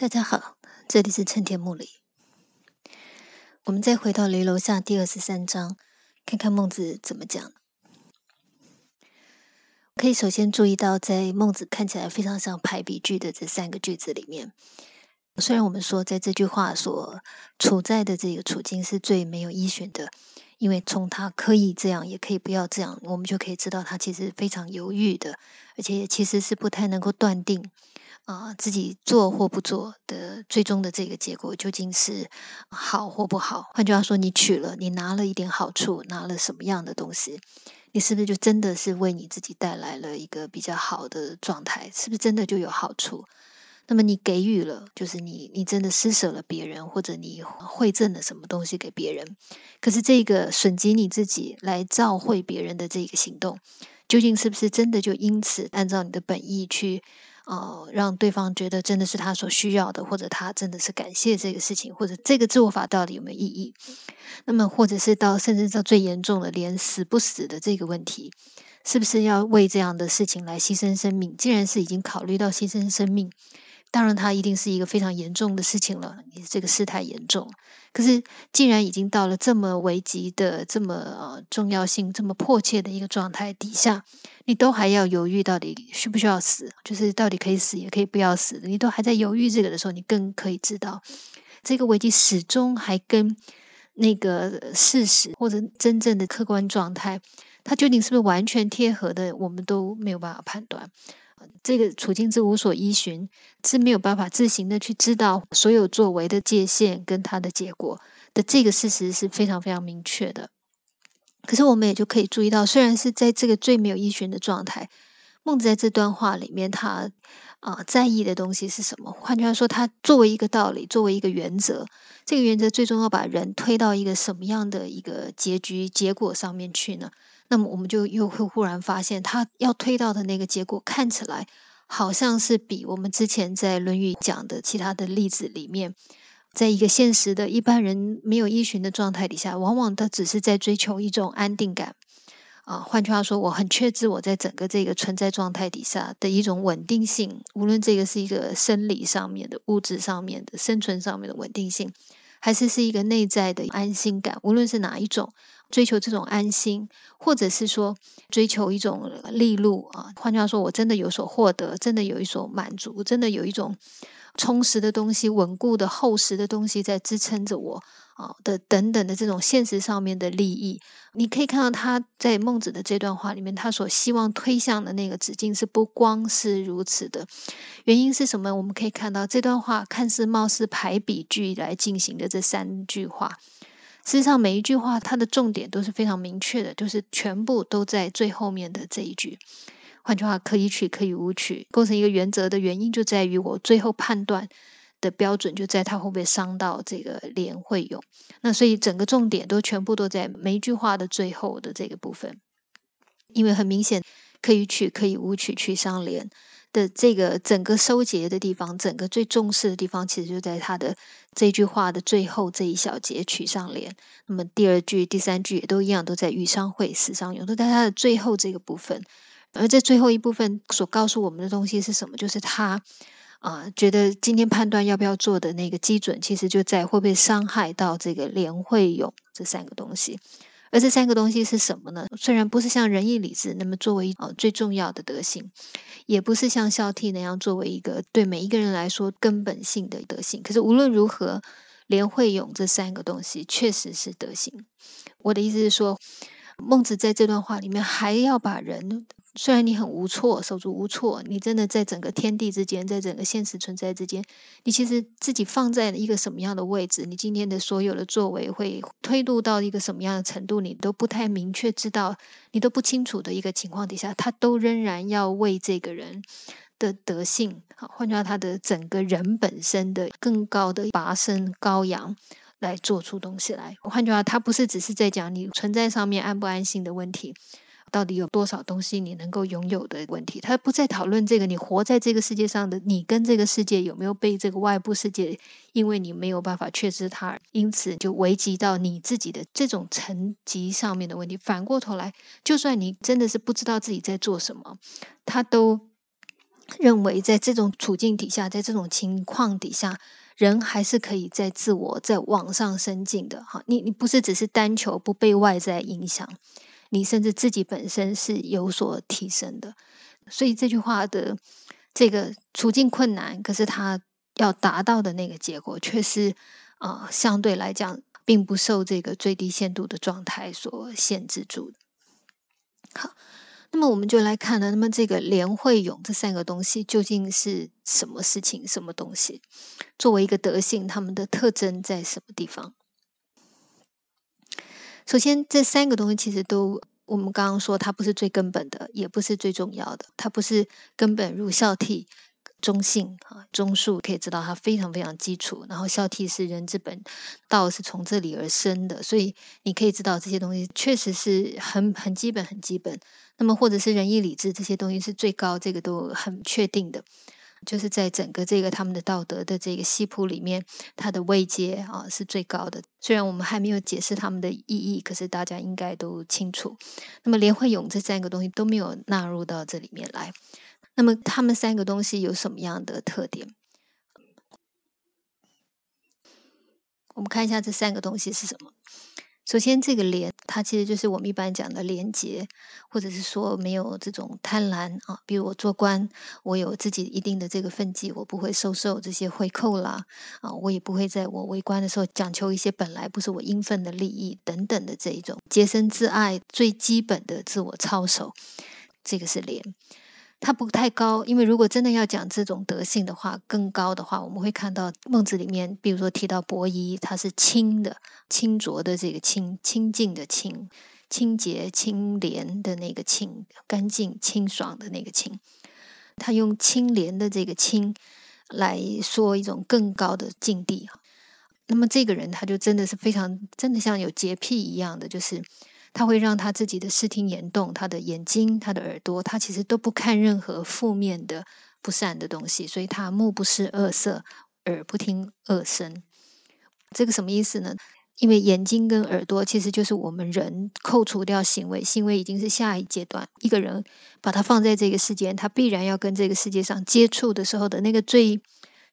大家好，这里是春天木里。我们再回到雷楼下第二十三章，看看孟子怎么讲。可以首先注意到，在孟子看起来非常像排比句的这三个句子里面，虽然我们说在这句话所处在的这个处境是最没有依循的，因为从他可以这样，也可以不要这样，我们就可以知道他其实非常犹豫的，而且也其实是不太能够断定。啊，自己做或不做的最终的这个结果究竟是好或不好？换句话说，你取了，你拿了一点好处，拿了什么样的东西，你是不是就真的是为你自己带来了一个比较好的状态？是不是真的就有好处？那么你给予了，就是你你真的施舍了别人，或者你馈赠了什么东西给别人？可是这个损及你自己来召会别人的这个行动，究竟是不是真的就因此按照你的本意去？哦，让对方觉得真的是他所需要的，或者他真的是感谢这个事情，或者这个做法到底有没有意义？那么，或者是到甚至到最严重的，连死不死的这个问题，是不是要为这样的事情来牺牲生命？既然是已经考虑到牺牲生命。当然，它一定是一个非常严重的事情了。你这个事态严重，可是既然已经到了这么危急的、这么呃重要性、这么迫切的一个状态底下，你都还要犹豫到底需不需要死，就是到底可以死也可以不要死，你都还在犹豫这个的时候，你更可以知道，这个危机始终还跟那个事实或者真正的客观状态，它究竟是不是完全贴合的，我们都没有办法判断。这个处境之无所依循，是没有办法自行的去知道所有作为的界限跟它的结果的这个事实是非常非常明确的。可是我们也就可以注意到，虽然是在这个最没有依循的状态，孟子在这段话里面，他啊在意的东西是什么？换句话说，他作为一个道理，作为一个原则，这个原则最终要把人推到一个什么样的一个结局结果上面去呢？那么我们就又会忽然发现，他要推到的那个结果看起来好像是比我们之前在《论语》讲的其他的例子里面，在一个现实的一般人没有依循的状态底下，往往他只是在追求一种安定感啊。换句话说，我很确知我在整个这个存在状态底下的一种稳定性，无论这个是一个生理上面的、物质上面的、生存上面的稳定性，还是是一个内在的安心感，无论是哪一种。追求这种安心，或者是说追求一种利禄啊，换句话说，我真的有所获得，真的有一所满足，真的有一种充实的东西、稳固的厚实的东西在支撑着我啊的等等的这种现实上面的利益。你可以看到他在孟子的这段话里面，他所希望推向的那个止境是不光是如此的。原因是什么？我们可以看到这段话看似貌似排比句来进行的这三句话。事实上，每一句话它的重点都是非常明确的，就是全部都在最后面的这一句。换句话，可以取，可以无取，构成一个原则的原因就在于我最后判断的标准就在它会不会伤到这个连会用。那所以整个重点都全部都在每一句话的最后的这个部分，因为很明显，可以取，可以无取，取相连。的这个整个收结的地方，整个最重视的地方，其实就在他的这句话的最后这一小节取上联。那么第二句、第三句也都一样，都在与商会、死商用，都在它的最后这个部分。而这最后一部分所告诉我们的东西是什么？就是他啊，觉得今天判断要不要做的那个基准，其实就在会不会伤害到这个连会勇这三个东西。而这三个东西是什么呢？虽然不是像仁义礼智那么作为呃最重要的德性，也不是像孝悌那样作为一个对每一个人来说根本性的德性。可是无论如何，连惠勇这三个东西确实是德性。我的意思是说，孟子在这段话里面还要把人。虽然你很无措，手足无措，你真的在整个天地之间，在整个现实存在之间，你其实自己放在一个什么样的位置？你今天的所有的作为会推度到一个什么样的程度？你都不太明确知道，你都不清楚的一个情况底下，他都仍然要为这个人的德性，好，换句话，他的整个人本身的更高的拔升高扬，来做出东西来。换句话，他不是只是在讲你存在上面安不安心的问题。到底有多少东西你能够拥有的问题？他不再讨论这个，你活在这个世界上的你跟这个世界有没有被这个外部世界，因为你没有办法确知它，因此就危及到你自己的这种层级上面的问题。反过头来，就算你真的是不知道自己在做什么，他都认为在这种处境底下，在这种情况底下，人还是可以在自我在往上升进的。哈，你你不是只是单求不被外在影响，你甚至自己本身是有所提升的。所以这句话的这个处境困难，可是他要达到的那个结果，却是啊相对来讲，并不受这个最低限度的状态所限制住。好。那么我们就来看了，那么这个连会勇这三个东西究竟是什么事情、什么东西？作为一个德性，它们的特征在什么地方？首先，这三个东西其实都，我们刚刚说它不是最根本的，也不是最重要的，它不是根本如孝悌。中性啊，中数可以知道它非常非常基础，然后孝悌是人之本，道是从这里而生的，所以你可以知道这些东西确实是很很基本很基本。那么或者是仁义礼智这些东西是最高，这个都很确定的，就是在整个这个他们的道德的这个系谱里面，它的位阶啊是最高的。虽然我们还没有解释他们的意义，可是大家应该都清楚。那么连会勇这三个东西都没有纳入到这里面来。那么他们三个东西有什么样的特点？我们看一下这三个东西是什么。首先，这个连，它其实就是我们一般讲的廉洁，或者是说没有这种贪婪啊。比如我做官，我有自己一定的这个分际，我不会收受这些回扣啦，啊，我也不会在我为官的时候讲求一些本来不是我应分的利益等等的这一种洁身自爱最基本的自我操守，这个是廉。它不太高，因为如果真的要讲这种德性的话，更高的话，我们会看到孟子里面，比如说提到伯夷，他是清的、清浊的这个清、清净的清、清洁、清廉的那个清、干净、清爽的那个清，他用清廉的这个清来说一种更高的境地那么这个人他就真的是非常真的像有洁癖一样的，就是。他会让他自己的视听眼动，他的眼睛、他的耳朵，他其实都不看任何负面的、不善的东西，所以他目不视恶色，耳不听恶声。这个什么意思呢？因为眼睛跟耳朵其实就是我们人扣除掉行为，行为已经是下一阶段。一个人把他放在这个世间，他必然要跟这个世界上接触的时候的那个最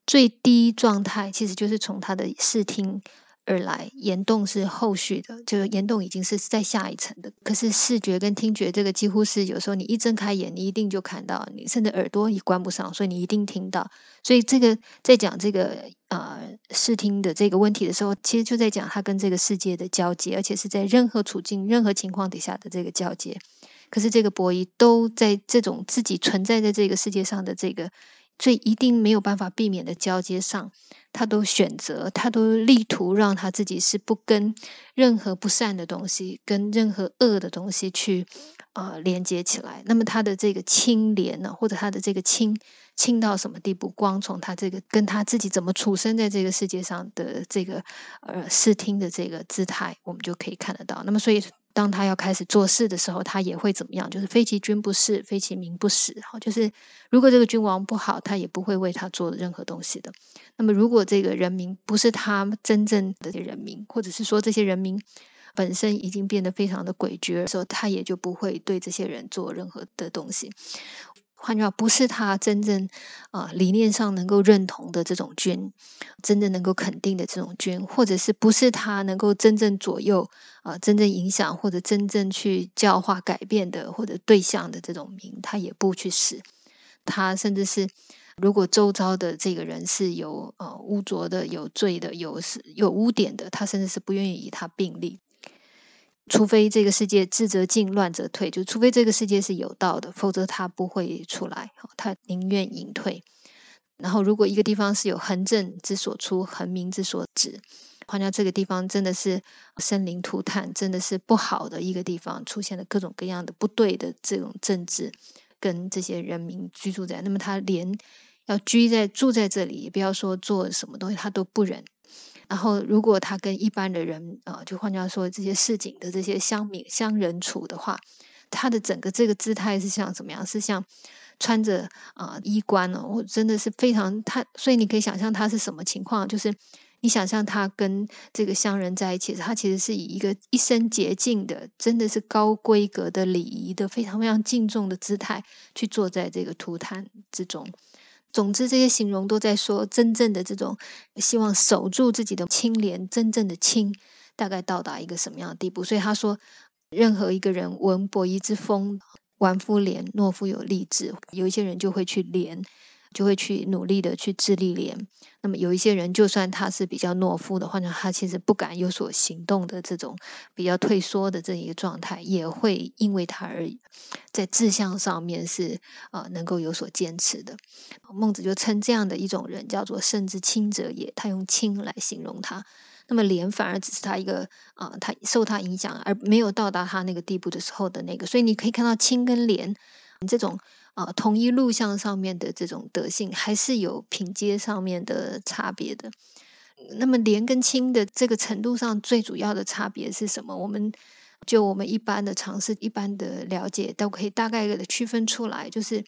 最低状态，其实就是从他的视听。而来，言动是后续的，就是言动已经是在下一层的。可是视觉跟听觉这个几乎是有时候你一睁开眼，你一定就看到，你甚至耳朵也关不上，所以你一定听到。所以这个在讲这个呃视听的这个问题的时候，其实就在讲它跟这个世界的交接，而且是在任何处境、任何情况底下的这个交接。可是这个博弈都在这种自己存在在这个世界上的这个最一定没有办法避免的交接上。他都选择，他都力图让他自己是不跟任何不善的东西、跟任何恶的东西去呃连接起来。那么他的这个清廉呢，或者他的这个清清到什么地步？光从他这个跟他自己怎么处身在这个世界上的这个呃视听的这个姿态，我们就可以看得到。那么所以。当他要开始做事的时候，他也会怎么样？就是非其君不仕，非其民不死。好，就是如果这个君王不好，他也不会为他做任何东西的。那么，如果这个人民不是他真正的人民，或者是说这些人民本身已经变得非常的诡谲的时候，他也就不会对这些人做任何的东西。换句话，不是他真正啊理念上能够认同的这种君，真正能够肯定的这种君，或者是不是他能够真正左右啊、真正影响或者真正去教化改变的或者对象的这种民，他也不去使。他甚至是，如果周遭的这个人是有呃污浊的、有罪的、有是有污点的，他甚至是不愿意与他并立。除非这个世界智则进，乱则退，就除非这个世界是有道的，否则他不会出来，他宁愿隐退。然后，如果一个地方是有横政之所出，横民之所止，换掉这个地方真的是生灵涂炭，真的是不好的一个地方，出现了各种各样的不对的这种政治，跟这些人民居住在，那么他连要居在住在这里，也不要说做什么东西，他都不忍。然后，如果他跟一般的人，呃，就换句话说，这些市井的这些乡民乡人处的话，他的整个这个姿态是像怎么样？是像穿着啊衣冠哦，我真的是非常他，所以你可以想象他是什么情况？就是你想象他跟这个乡人在一起，他其实是以一个一身洁净的，真的是高规格的礼仪的，非常非常敬重的姿态去坐在这个图坛之中。总之，这些形容都在说真正的这种希望守住自己的清廉，真正的清大概到达一个什么样的地步？所以他说，任何一个人闻伯夷之风，玩夫廉，懦夫有立志。有一些人就会去廉。就会去努力的去自立廉。那么有一些人，就算他是比较懦夫的，或者他其实不敢有所行动的这种比较退缩的这一个状态，也会因为他而在志向上面是啊能够有所坚持的。孟子就称这样的一种人叫做“甚至亲者也”，他用“亲”来形容他。那么廉反而只是他一个啊，他受他影响而没有到达他那个地步的时候的那个。所以你可以看到亲跟廉这种。啊，同一录像上面的这种德性，还是有品阶上面的差别的。那么廉跟轻的这个程度上，最主要的差别是什么？我们就我们一般的尝试、一般的了解，都可以大概的区分出来。就是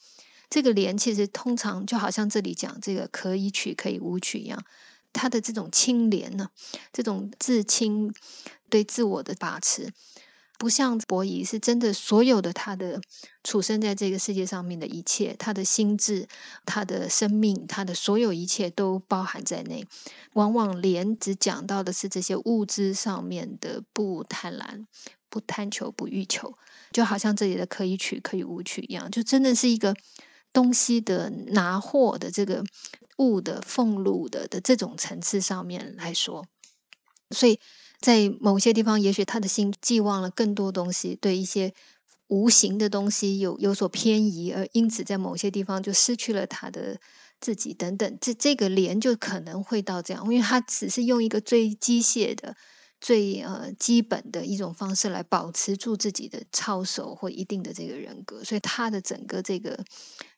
这个廉，其实通常就好像这里讲这个可以取可以无取一样，它的这种清廉呢，这种自清对自我的把持。不像伯夷是真的，所有的他的处身在这个世界上面的一切，他的心智、他的生命、他的所有一切都包含在内。往往连只讲到的是这些物质上面的不贪婪、不贪求、不欲求，就好像这里的可以取可以无取一样，就真的是一个东西的拿货的这个物的俸禄的的这种层次上面来说，所以。在某些地方，也许他的心寄望了更多东西，对一些无形的东西有有所偏移，而因此在某些地方就失去了他的自己等等。这这个连就可能会到这样，因为他只是用一个最机械的、最呃基本的一种方式来保持住自己的操守或一定的这个人格，所以他的整个这个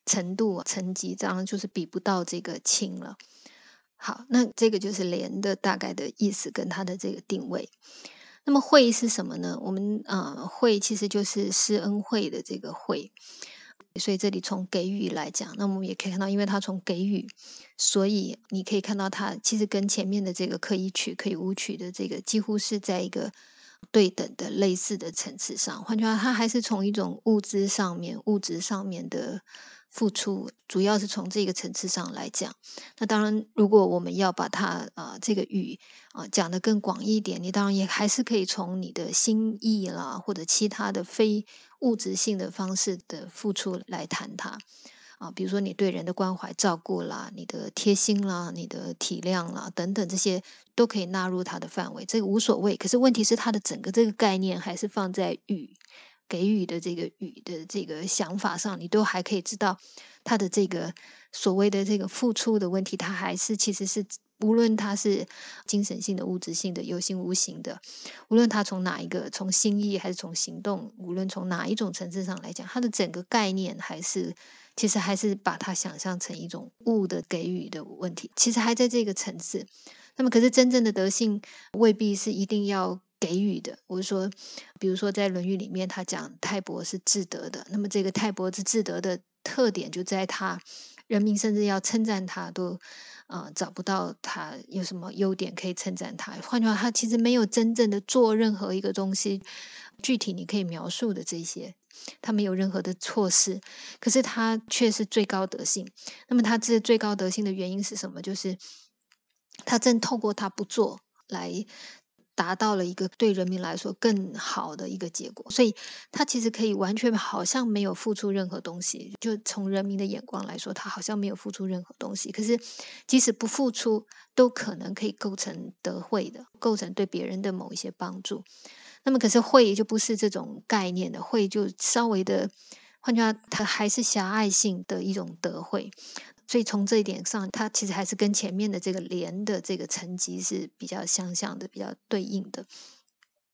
程度层级，当然就是比不到这个轻了。好，那这个就是廉的大概的意思跟它的这个定位。那么惠是什么呢？我们呃惠其实就是施恩惠的这个惠，所以这里从给予来讲，那我们也可以看到，因为它从给予，所以你可以看到它其实跟前面的这个可以取可以无取的这个几乎是在一个对等的类似的层次上。换句话，它还是从一种物质上面、物质上面的。付出主要是从这个层次上来讲，那当然，如果我们要把它啊这个语啊讲得更广一点，你当然也还是可以从你的心意啦，或者其他的非物质性的方式的付出来谈它啊，比如说你对人的关怀照顾啦，你的贴心啦，你的体谅啦等等，这些都可以纳入它的范围，这个无所谓。可是问题是，它的整个这个概念还是放在语。给予的这个语的这个想法上，你都还可以知道他的这个所谓的这个付出的问题，他还是其实是无论他是精神性的、物质性的、有形无形的，无论他从哪一个从心意还是从行动，无论从哪一种层次上来讲，他的整个概念还是其实还是把它想象成一种物的给予的问题，其实还在这个层次。那么，可是真正的德性未必是一定要。给予的，我是说，比如说在《论语》里面，他讲泰伯是至德的，那么这个泰伯之至德的特点就在他，人民甚至要称赞他，都啊找不到他有什么优点可以称赞他。换句话，他其实没有真正的做任何一个东西，具体你可以描述的这些，他没有任何的措施，可是他却是最高德性。那么他这最高德性的原因是什么？就是他正透过他不做来。达到了一个对人民来说更好的一个结果，所以他其实可以完全好像没有付出任何东西。就从人民的眼光来说，他好像没有付出任何东西。可是即使不付出，都可能可以构成德惠的，构成对别人的某一些帮助。那么，可是惠就不是这种概念的，惠就稍微的，换句话，它还是狭隘性的一种德惠。所以从这一点上，它其实还是跟前面的这个连的这个层级是比较相像的，比较对应的。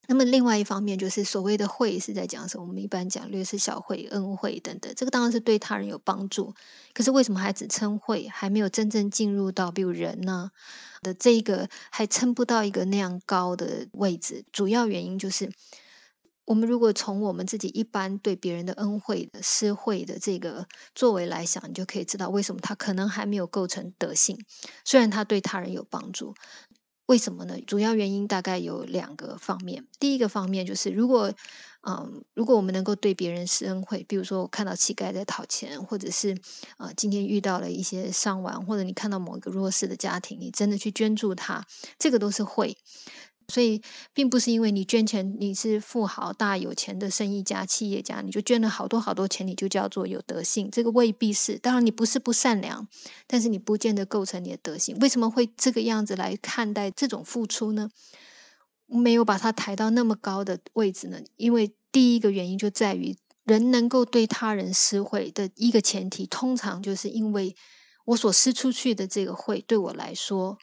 那么另外一方面，就是所谓的惠是在讲什么？我们一般讲略是小惠、恩惠等等，这个当然是对他人有帮助。可是为什么还只称惠，还没有真正进入到比如人呢的这一个，还称不到一个那样高的位置？主要原因就是。我们如果从我们自己一般对别人的恩惠的施惠的这个作为来想，你就可以知道为什么他可能还没有构成德性。虽然他对他人有帮助，为什么呢？主要原因大概有两个方面。第一个方面就是，如果嗯，如果我们能够对别人施恩惠，比如说我看到乞丐在讨钱，或者是啊今天遇到了一些伤亡，或者你看到某一个弱势的家庭，你真的去捐助他，这个都是会。所以，并不是因为你捐钱，你是富豪、大有钱的生意家、企业家，你就捐了好多好多钱，你就叫做有德性。这个未必是。当然，你不是不善良，但是你不见得构成你的德性。为什么会这个样子来看待这种付出呢？没有把它抬到那么高的位置呢？因为第一个原因就在于，人能够对他人施惠的一个前提，通常就是因为我所施出去的这个惠，对我来说，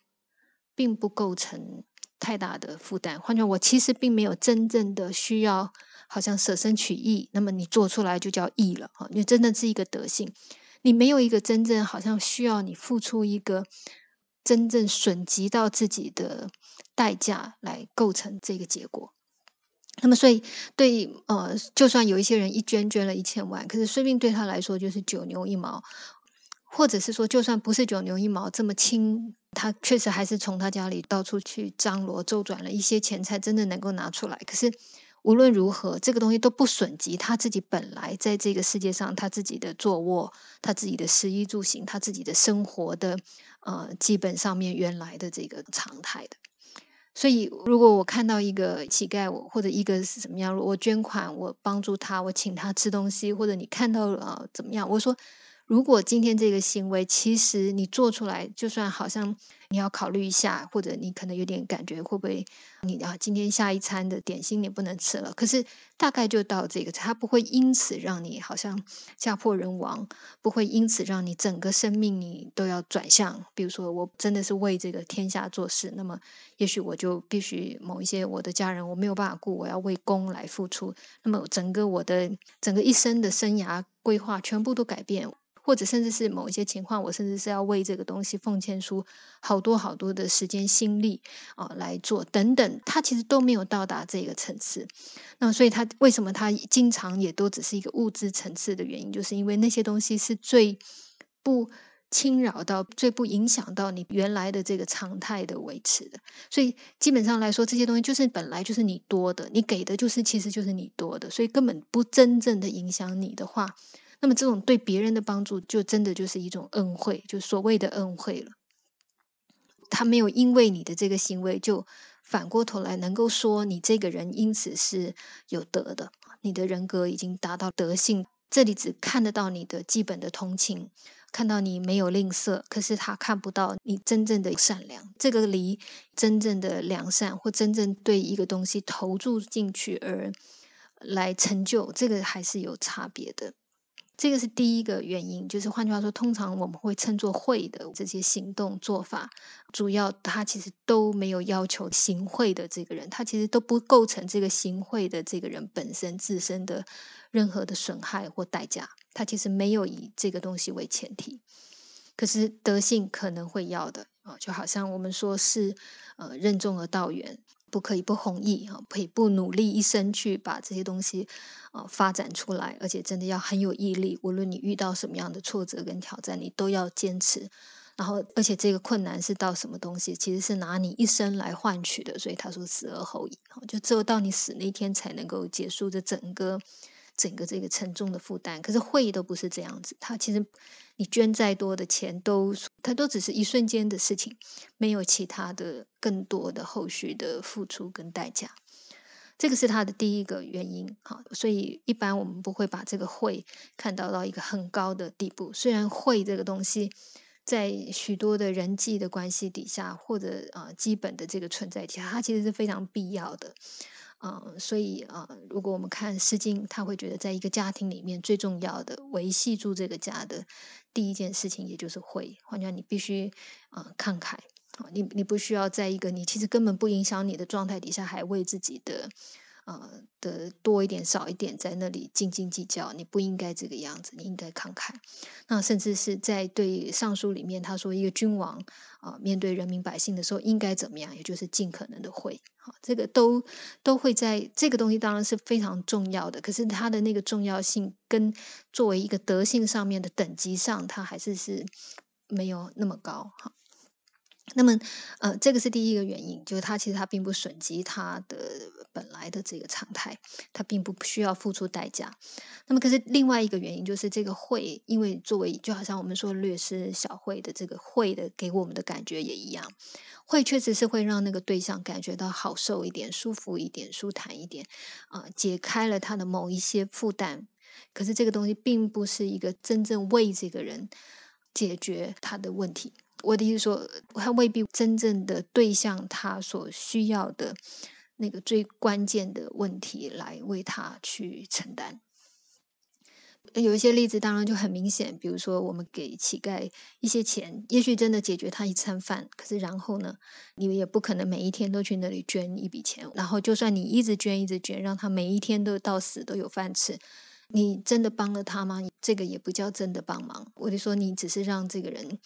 并不构成。太大的负担，换句话我其实并没有真正的需要，好像舍身取义，那么你做出来就叫义了哈。你真的是一个德性，你没有一个真正好像需要你付出一个真正损及到自己的代价来构成这个结果。那么，所以对呃，就算有一些人一捐捐了一千万，可是生命对他来说就是九牛一毛，或者是说，就算不是九牛一毛这么轻。他确实还是从他家里到处去张罗周转了一些钱，才真的能够拿出来。可是无论如何，这个东西都不损及他自己本来在这个世界上他自己的坐卧、他自己的食衣住行、他自己的生活的呃基本上面原来的这个常态的。所以，如果我看到一个乞丐，我或者一个是怎么样，我捐款，我帮助他，我请他吃东西，或者你看到了怎么样，我说。如果今天这个行为，其实你做出来，就算好像你要考虑一下，或者你可能有点感觉，会不会你啊，今天下一餐的点心你不能吃了？可是大概就到这个，它不会因此让你好像家破人亡，不会因此让你整个生命你都要转向。比如说，我真的是为这个天下做事，那么也许我就必须某一些我的家人我没有办法顾，我要为公来付出，那么整个我的整个一生的生涯规划全部都改变。或者甚至是某一些情况，我甚至是要为这个东西奉献出好多好多的时间心力啊来做等等，他其实都没有到达这个层次。那所以他为什么他经常也都只是一个物质层次的原因，就是因为那些东西是最不侵扰到、最不影响到你原来的这个常态的维持的。所以基本上来说，这些东西就是本来就是你多的，你给的就是其实就是你多的，所以根本不真正的影响你的话。那么这种对别人的帮助，就真的就是一种恩惠，就所谓的恩惠了。他没有因为你的这个行为，就反过头来能够说你这个人因此是有德的，你的人格已经达到德性。这里只看得到你的基本的同情，看到你没有吝啬，可是他看不到你真正的善良。这个离真正的良善或真正对一个东西投注进去而来成就，这个还是有差别的。这个是第一个原因，就是换句话说，通常我们会称作会的这些行动做法，主要他其实都没有要求行贿的这个人，他其实都不构成这个行贿的这个人本身自身的任何的损害或代价，他其实没有以这个东西为前提。可是德性可能会要的啊，就好像我们说是呃任重而道远。不可以不弘毅啊，可以不努力一生去把这些东西啊发展出来，而且真的要很有毅力。无论你遇到什么样的挫折跟挑战，你都要坚持。然后，而且这个困难是到什么东西，其实是拿你一生来换取的。所以他说“死而后已”，就只有到你死那天才能够结束这整个。整个这个沉重的负担，可是会都不是这样子。他其实你捐再多的钱，都他都只是一瞬间的事情，没有其他的更多的后续的付出跟代价。这个是他的第一个原因。好，所以一般我们不会把这个会看到到一个很高的地步。虽然会这个东西，在许多的人际的关系底下，或者啊基本的这个存在底下，它其实是非常必要的。嗯，所以啊，如果我们看《诗经》，他会觉得，在一个家庭里面最重要的维系住这个家的第一件事情，也就是会。换句话你必须啊慷慨啊，你你不需要在一个你其实根本不影响你的状态底下，还为自己的。呃的多一点少一点，在那里斤斤计较，你不应该这个样子，你应该慷慨。那甚至是在对上书里面，他说一个君王啊，面对人民百姓的时候应该怎么样，也就是尽可能的会。好，这个都都会在这个东西当然是非常重要的，可是它的那个重要性跟作为一个德性上面的等级上，它还是是没有那么高。哈。那么，呃，这个是第一个原因，就是他其实他并不损及他的本来的这个常态，他并不需要付出代价。那么，可是另外一个原因就是这个会，因为作为就好像我们说略施小会的这个会的给我们的感觉也一样，会确实是会让那个对象感觉到好受一点、舒服一点、舒坦一点，啊，解开了他的某一些负担。可是这个东西并不是一个真正为这个人解决他的问题。我的意思说，他未必真正的对象他所需要的那个最关键的问题来为他去承担。有一些例子当然就很明显，比如说我们给乞丐一些钱，也许真的解决他一餐饭。可是然后呢，你也不可能每一天都去那里捐一笔钱。然后就算你一直捐一直捐，让他每一天都到死都有饭吃。你真的帮了他吗？这个也不叫真的帮忙。我就说，你只是让这个人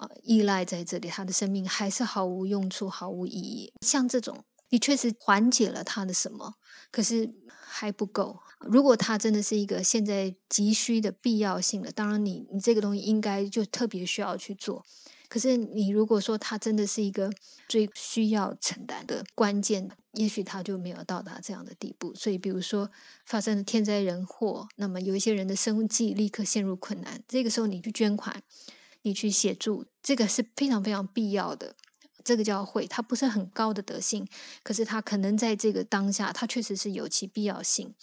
啊依赖在这里，他的生命还是毫无用处、毫无意义。像这种，你确实缓解了他的什么，可是还不够。如果他真的是一个现在急需的必要性的，当然你你这个东西应该就特别需要去做。可是，你如果说他真的是一个最需要承担的关键，也许他就没有到达这样的地步。所以，比如说发生了天灾人祸，那么有一些人的生计立刻陷入困难，这个时候你去捐款，你去协助，这个是非常非常必要的。这个叫会，它不是很高的德性，可是它可能在这个当下，它确实是有其必要性。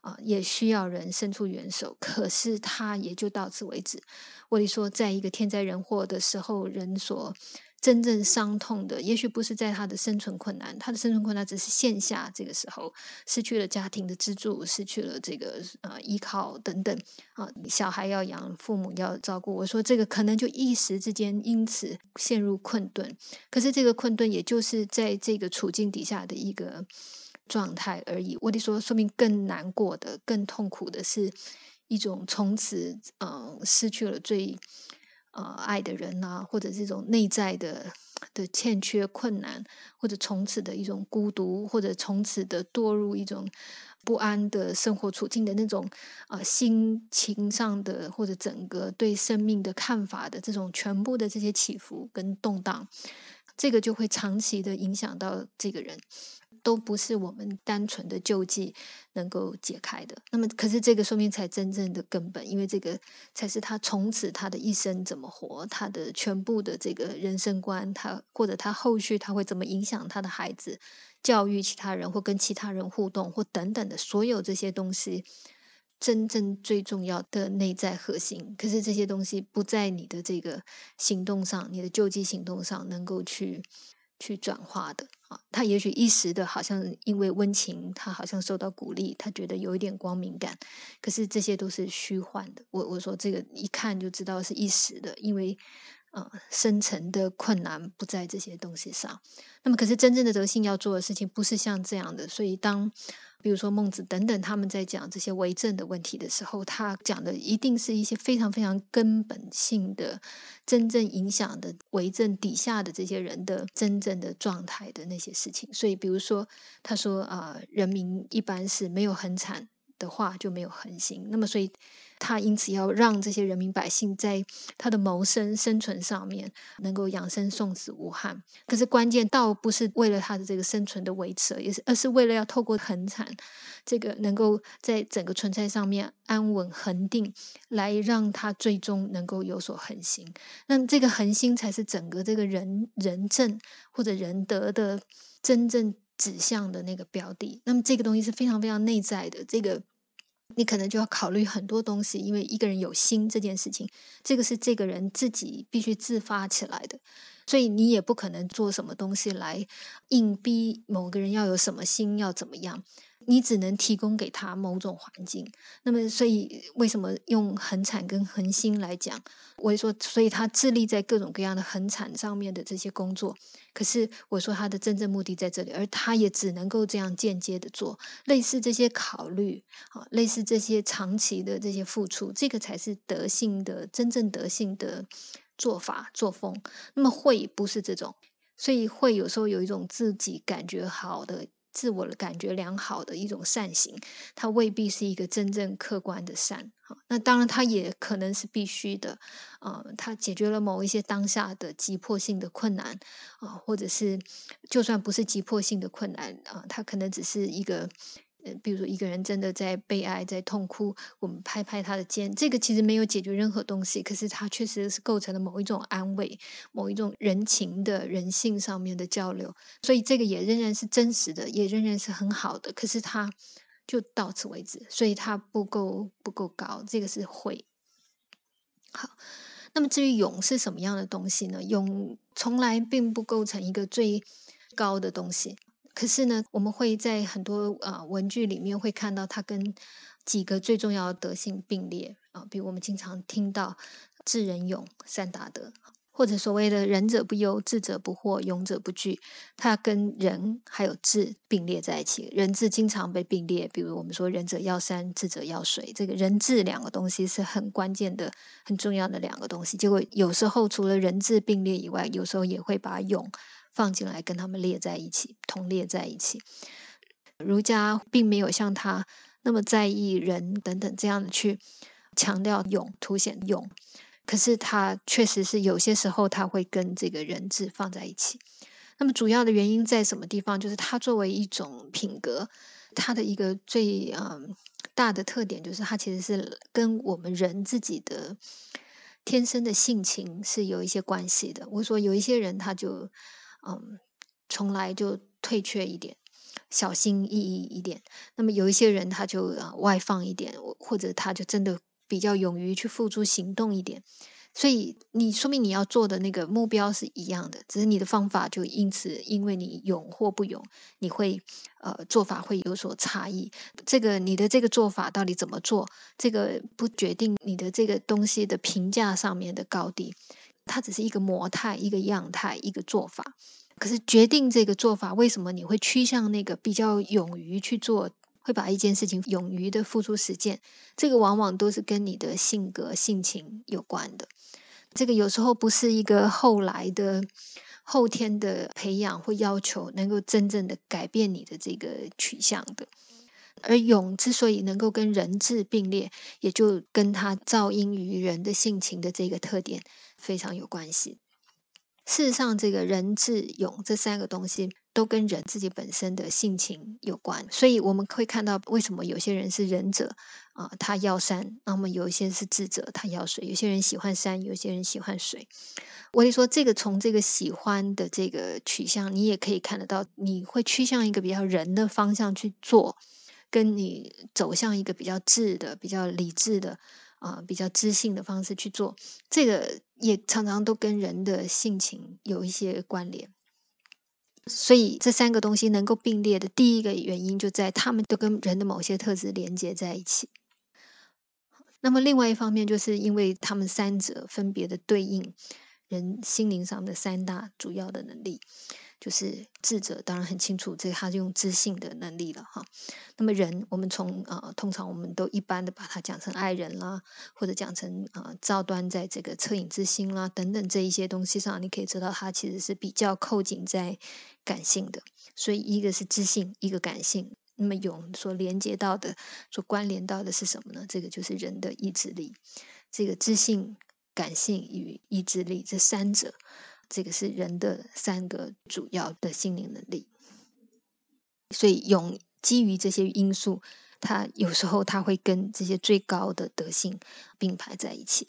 啊，也需要人伸出援手，可是它也就到此为止。我说，在一个天灾人祸的时候，人所真正伤痛的，也许不是在他的生存困难，他的生存困难只是线下这个时候失去了家庭的支柱，失去了这个呃依靠等等啊，小孩要养，父母要照顾。我说这个可能就一时之间因此陷入困顿，可是这个困顿也就是在这个处境底下的一个。状态而已。我得说，说明更难过的、更痛苦的是一种从此嗯失去了最呃爱的人啊，或者这种内在的的欠缺、困难，或者从此的一种孤独，或者从此的堕入一种不安的生活处境的那种啊心情上的，或者整个对生命的看法的这种全部的这些起伏跟动荡，这个就会长期的影响到这个人。都不是我们单纯的救济能够解开的。那么，可是这个说明才真正的根本，因为这个才是他从此他的一生怎么活，他的全部的这个人生观，他或者他后续他会怎么影响他的孩子，教育其他人或跟其他人互动或等等的所有这些东西，真正最重要的内在核心。可是这些东西不在你的这个行动上，你的救济行动上能够去。去转化的啊，他也许一时的，好像因为温情，他好像受到鼓励，他觉得有一点光明感。可是这些都是虚幻的。我我说这个一看就知道是一时的，因为呃深层的困难不在这些东西上。那么，可是真正的德性要做的事情不是像这样的。所以当。比如说孟子等等，他们在讲这些为政的问题的时候，他讲的一定是一些非常非常根本性的、真正影响的为政底下的这些人的真正的状态的那些事情。所以，比如说他说啊，人民一般是没有很惨的话，就没有恒心。那么，所以。他因此要让这些人民百姓在他的谋生生存上面能够养生送死无憾。可是关键倒不是为了他的这个生存的维持，也是而是为了要透过恒产，这个能够在整个存在上面安稳恒定，来让他最终能够有所恒心。那这个恒心才是整个这个人人政或者仁德的真正指向的那个标的。那么这个东西是非常非常内在的，这个。你可能就要考虑很多东西，因为一个人有心这件事情，这个是这个人自己必须自发起来的，所以你也不可能做什么东西来硬逼某个人要有什么心，要怎么样。你只能提供给他某种环境，那么所以为什么用恒产跟恒心来讲？我说，所以他致力在各种各样的恒产上面的这些工作，可是我说他的真正目的在这里，而他也只能够这样间接的做，类似这些考虑啊，类似这些长期的这些付出，这个才是德性的真正德性的做法作风。那么会不是这种，所以会有时候有一种自己感觉好的。自我的感觉良好的一种善行，它未必是一个真正客观的善。那当然，它也可能是必须的，啊，它解决了某一些当下的急迫性的困难，啊，或者是就算不是急迫性的困难，啊，它可能只是一个。比如说，一个人真的在悲哀、在痛哭，我们拍拍他的肩，这个其实没有解决任何东西，可是它确实是构成了某一种安慰、某一种人情的人性上面的交流，所以这个也仍然是真实的，也仍然是很好的。可是它就到此为止，所以它不够不够高，这个是会。好，那么至于勇是什么样的东西呢？勇从来并不构成一个最高的东西。可是呢，我们会在很多啊文句里面会看到它跟几个最重要的德性并列啊，比如我们经常听到智仁勇三大德，或者所谓的仁者不忧，智者不惑，勇者不惧，它跟仁还有智并列在一起。仁智经常被并列，比如我们说仁者要山，智者要水，这个仁智两个东西是很关键的、很重要的两个东西。结果有时候除了仁智并列以外，有时候也会把勇。放进来跟他们列在一起，同列在一起。儒家并没有像他那么在意人等等这样的去强调勇，凸显勇。可是他确实是有些时候他会跟这个人质放在一起。那么主要的原因在什么地方？就是他作为一种品格，他的一个最嗯大的特点就是他其实是跟我们人自己的天生的性情是有一些关系的。我说有一些人他就。嗯，从来就退却一点，小心翼翼一点。那么有一些人他就啊外放一点，或者他就真的比较勇于去付诸行动一点。所以你说明你要做的那个目标是一样的，只是你的方法就因此因为你勇或不勇，你会呃做法会有所差异。这个你的这个做法到底怎么做，这个不决定你的这个东西的评价上面的高低。它只是一个模态、一个样态、一个做法，可是决定这个做法，为什么你会趋向那个比较勇于去做，会把一件事情勇于的付出实践？这个往往都是跟你的性格、性情有关的。这个有时候不是一个后来的、后天的培养或要求，能够真正的改变你的这个取向的。而勇之所以能够跟人质并列，也就跟他造因于人的性情的这个特点非常有关系。事实上，这个人智勇这三个东西都跟人自己本身的性情有关，所以我们会看到为什么有些人是仁者啊，他要山；那么有一些是智者，他要水。有些人喜欢山，有些人喜欢水。我跟你说，这个从这个喜欢的这个取向，你也可以看得到，你会趋向一个比较人的方向去做。跟你走向一个比较智的、比较理智的啊、比较知性的方式去做，这个也常常都跟人的性情有一些关联。所以这三个东西能够并列的第一个原因，就在他们都跟人的某些特质连接在一起。那么另外一方面，就是因为他们三者分别的对应人心灵上的三大主要的能力。就是智者当然很清楚，这他是用知性的能力了哈。那么人，我们从啊，通常我们都一般的把它讲成爱人啦，或者讲成啊，照端在这个恻隐之心啦等等这一些东西上，你可以知道它其实是比较扣紧在感性的。所以一个是知性，一个感性。那么勇所连接到的、所关联到的是什么呢？这个就是人的意志力。这个知性、感性与意志力这三者。这个是人的三个主要的心灵能力，所以勇基于这些因素，他有时候他会跟这些最高的德性并排在一起。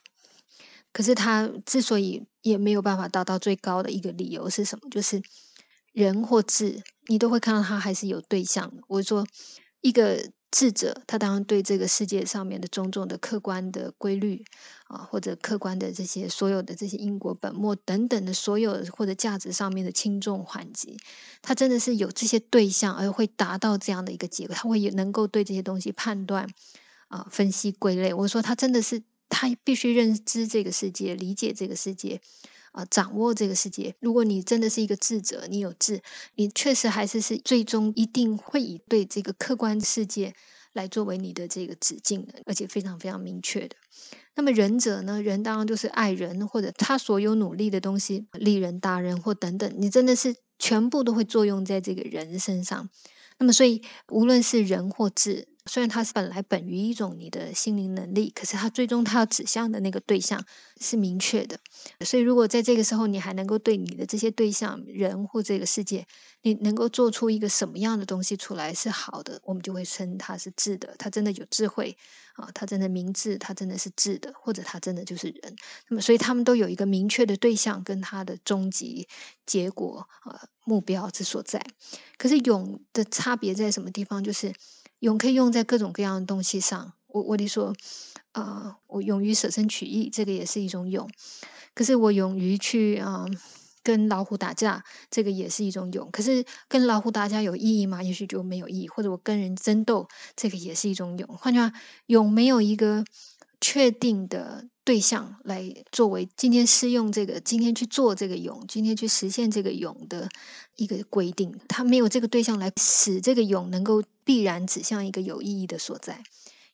可是他之所以也没有办法达到最高的一个理由是什么？就是人或智，你都会看到他还是有对象。我说一个。智者，他当然对这个世界上面的种种的客观的规律啊，或者客观的这些所有的这些因果本末等等的所有或者价值上面的轻重缓急，他真的是有这些对象而会达到这样的一个结果，他会能够对这些东西判断啊、分析归类。我说他真的是他必须认知这个世界，理解这个世界。啊，掌握这个世界。如果你真的是一个智者，你有智，你确实还是是最终一定会以对这个客观世界来作为你的这个止境的，而且非常非常明确的。那么仁者呢？人当然就是爱人，或者他所有努力的东西，利人、大人或等等，你真的是全部都会作用在这个人身上。那么，所以无论是人或智，虽然它是本来本于一种你的心灵能力，可是它最终它要指向的那个对象是明确的。所以，如果在这个时候你还能够对你的这些对象人或这个世界，你能够做出一个什么样的东西出来是好的，我们就会称它是智的，它真的有智慧啊，它真的明智，它真的是智的，或者它真的就是人。那么，所以他们都有一个明确的对象跟它的终极结果啊。目标之所在，可是勇的差别在什么地方？就是勇可以用在各种各样的东西上。我我得说，啊，我勇于舍身取义，这个也是一种勇。可是我勇于去啊跟老虎打架，这个也是一种勇。可是跟老虎打架有意义吗？也许就没有意义。或者我跟人争斗，这个也是一种勇。换句话，勇没有一个确定的。对象来作为今天适用这个，今天去做这个勇，今天去实现这个勇的一个规定，他没有这个对象来使这个勇能够必然指向一个有意义的所在。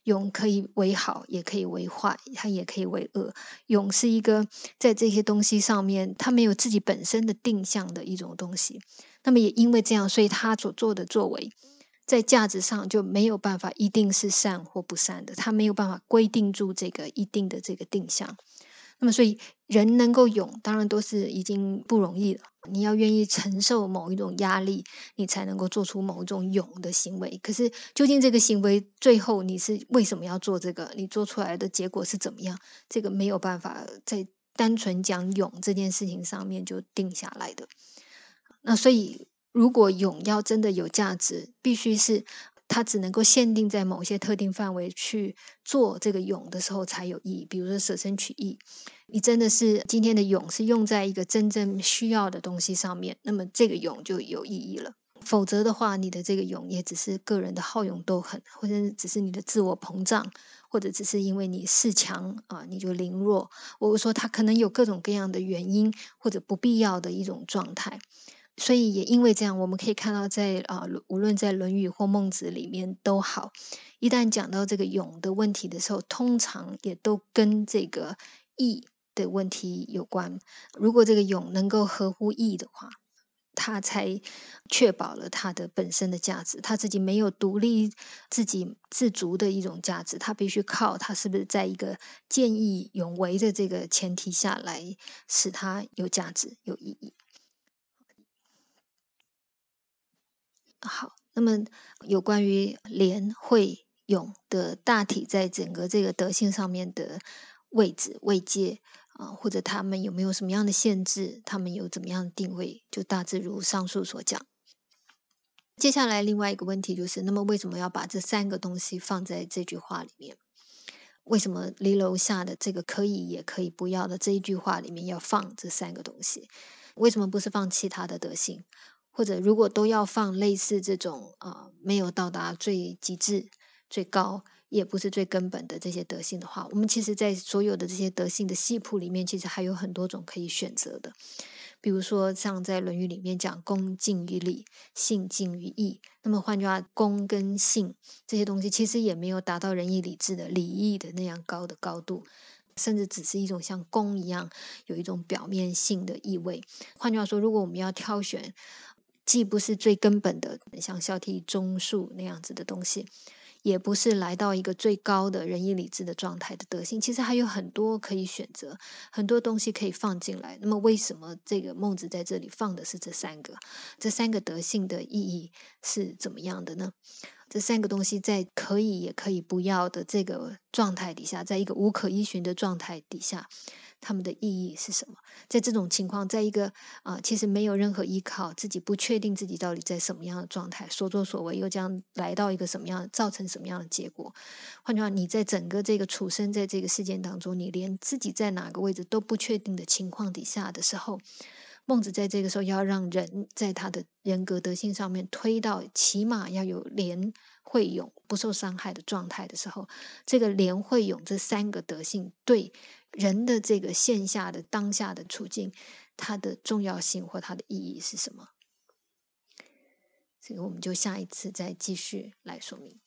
勇可以为好，也可以为坏，它也可以为恶。勇是一个在这些东西上面，它没有自己本身的定向的一种东西。那么也因为这样，所以他所做的作为。在价值上就没有办法一定是善或不善的，它没有办法规定住这个一定的这个定向。那么，所以人能够勇，当然都是已经不容易了。你要愿意承受某一种压力，你才能够做出某一种勇的行为。可是，究竟这个行为最后你是为什么要做这个？你做出来的结果是怎么样？这个没有办法在单纯讲勇这件事情上面就定下来的。那所以。如果勇要真的有价值，必须是它只能够限定在某些特定范围去做这个勇的时候才有意义。比如说舍身取义，你真的是今天的勇是用在一个真正需要的东西上面，那么这个勇就有意义了。否则的话，你的这个勇也只是个人的好勇斗狠，或者只是你的自我膨胀，或者只是因为你恃强啊，你就凌弱。我说他可能有各种各样的原因，或者不必要的一种状态。所以也因为这样，我们可以看到，在啊，无论在《论语》或《孟子》里面都好，一旦讲到这个勇的问题的时候，通常也都跟这个义的问题有关。如果这个勇能够合乎义的话，他才确保了他的本身的价值。他自己没有独立、自己自足的一种价值，他必须靠他是不是在一个见义勇为的这个前提下来，使他有价值、有意义。好，那么有关于廉、惠、勇的大体在整个这个德性上面的位置、位阶啊，或者他们有没有什么样的限制？他们有怎么样的定位？就大致如上述所讲。接下来另外一个问题就是，那么为什么要把这三个东西放在这句话里面？为什么离楼下的这个可以也可以不要的这一句话里面要放这三个东西？为什么不是放其他的德性？或者，如果都要放类似这种啊，没有到达最极致、最高，也不是最根本的这些德性的话，我们其实，在所有的这些德性的系谱里面，其实还有很多种可以选择的。比如说，像在《论语》里面讲“恭敬于礼，信敬于义”。那么，换句话，恭跟信这些东西，其实也没有达到仁义礼智的礼义的那样高的高度，甚至只是一种像恭一样，有一种表面性的意味。换句话说，如果我们要挑选，既不是最根本的，像孝悌忠恕那样子的东西，也不是来到一个最高的仁义礼智的状态的德性。其实还有很多可以选择，很多东西可以放进来。那么，为什么这个孟子在这里放的是这三个？这三个德性的意义是怎么样的呢？这三个东西在可以也可以不要的这个状态底下，在一个无可依循的状态底下。他们的意义是什么？在这种情况，在一个啊，其实没有任何依靠，自己不确定自己到底在什么样的状态，所作所为又将来到一个什么样，造成什么样的结果？换句话，你在整个这个处身在这个事件当中，你连自己在哪个位置都不确定的情况底下的时候，孟子在这个时候要让人在他的人格德性上面推到起码要有廉惠勇不受伤害的状态的时候，这个廉惠勇这三个德性对。人的这个线下的当下的处境，它的重要性或它的意义是什么？这个我们就下一次再继续来说明。